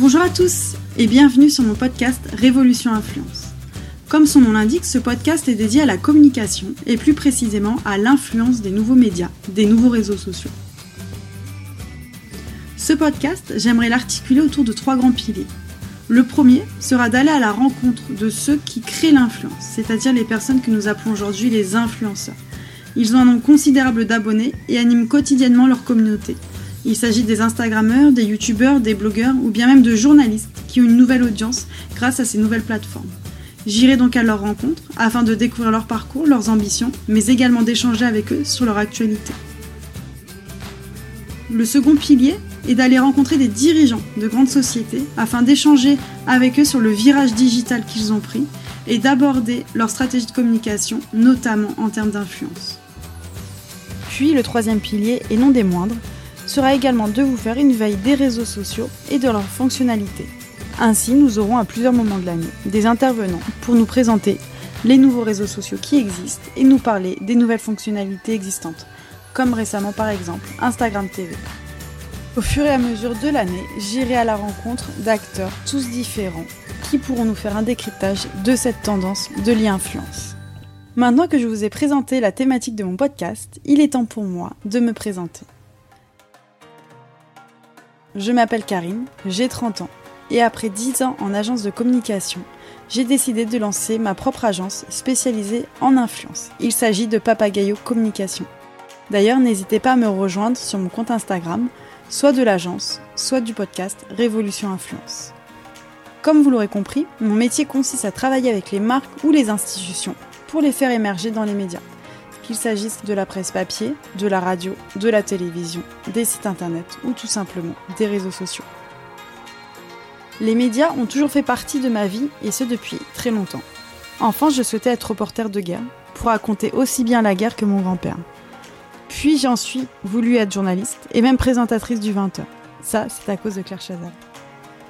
Bonjour à tous et bienvenue sur mon podcast Révolution Influence. Comme son nom l'indique, ce podcast est dédié à la communication et plus précisément à l'influence des nouveaux médias, des nouveaux réseaux sociaux. Ce podcast, j'aimerais l'articuler autour de trois grands piliers. Le premier sera d'aller à la rencontre de ceux qui créent l'influence, c'est-à-dire les personnes que nous appelons aujourd'hui les influenceurs. Ils ont un nombre considérable d'abonnés et animent quotidiennement leur communauté. Il s'agit des Instagrammeurs, des YouTubeurs, des blogueurs ou bien même de journalistes qui ont une nouvelle audience grâce à ces nouvelles plateformes. J'irai donc à leur rencontre afin de découvrir leur parcours, leurs ambitions, mais également d'échanger avec eux sur leur actualité. Le second pilier est d'aller rencontrer des dirigeants de grandes sociétés afin d'échanger avec eux sur le virage digital qu'ils ont pris et d'aborder leur stratégie de communication, notamment en termes d'influence. Puis le troisième pilier, et non des moindres, sera également de vous faire une veille des réseaux sociaux et de leurs fonctionnalités. Ainsi, nous aurons à plusieurs moments de l'année des intervenants pour nous présenter les nouveaux réseaux sociaux qui existent et nous parler des nouvelles fonctionnalités existantes, comme récemment par exemple Instagram TV. Au fur et à mesure de l'année, j'irai à la rencontre d'acteurs tous différents qui pourront nous faire un décryptage de cette tendance de l'e-influence. Maintenant que je vous ai présenté la thématique de mon podcast, il est temps pour moi de me présenter. Je m'appelle Karine, j'ai 30 ans et après 10 ans en agence de communication, j'ai décidé de lancer ma propre agence spécialisée en influence. Il s'agit de Papagayo Communication. D'ailleurs, n'hésitez pas à me rejoindre sur mon compte Instagram, soit de l'agence, soit du podcast Révolution Influence. Comme vous l'aurez compris, mon métier consiste à travailler avec les marques ou les institutions pour les faire émerger dans les médias qu'il s'agisse de la presse papier, de la radio, de la télévision, des sites internet ou tout simplement des réseaux sociaux. Les médias ont toujours fait partie de ma vie et ce depuis très longtemps. Enfin, je souhaitais être reporter de guerre pour raconter aussi bien la guerre que mon grand-père. Puis j'en suis voulu être journaliste et même présentatrice du 20h. Ça, c'est à cause de Claire Chazal.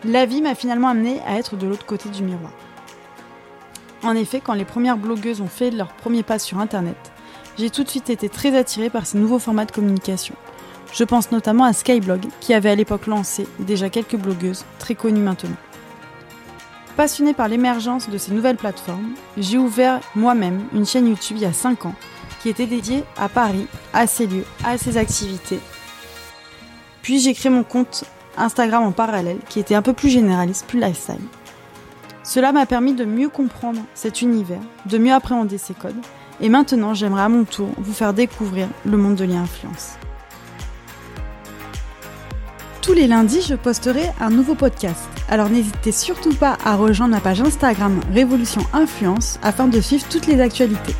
La vie m'a finalement amené à être de l'autre côté du miroir. En effet, quand les premières blogueuses ont fait leur premier pas sur Internet, j'ai tout de suite été très attirée par ces nouveaux formats de communication. Je pense notamment à Skyblog, qui avait à l'époque lancé déjà quelques blogueuses, très connues maintenant. Passionnée par l'émergence de ces nouvelles plateformes, j'ai ouvert moi-même une chaîne YouTube il y a 5 ans, qui était dédiée à Paris, à ses lieux, à ses activités. Puis j'ai créé mon compte Instagram en parallèle, qui était un peu plus généraliste, plus lifestyle. Cela m'a permis de mieux comprendre cet univers, de mieux appréhender ses codes et maintenant, j'aimerais à mon tour vous faire découvrir le monde de l'influence. Tous les lundis, je posterai un nouveau podcast. Alors n'hésitez surtout pas à rejoindre ma page Instagram Révolution Influence afin de suivre toutes les actualités.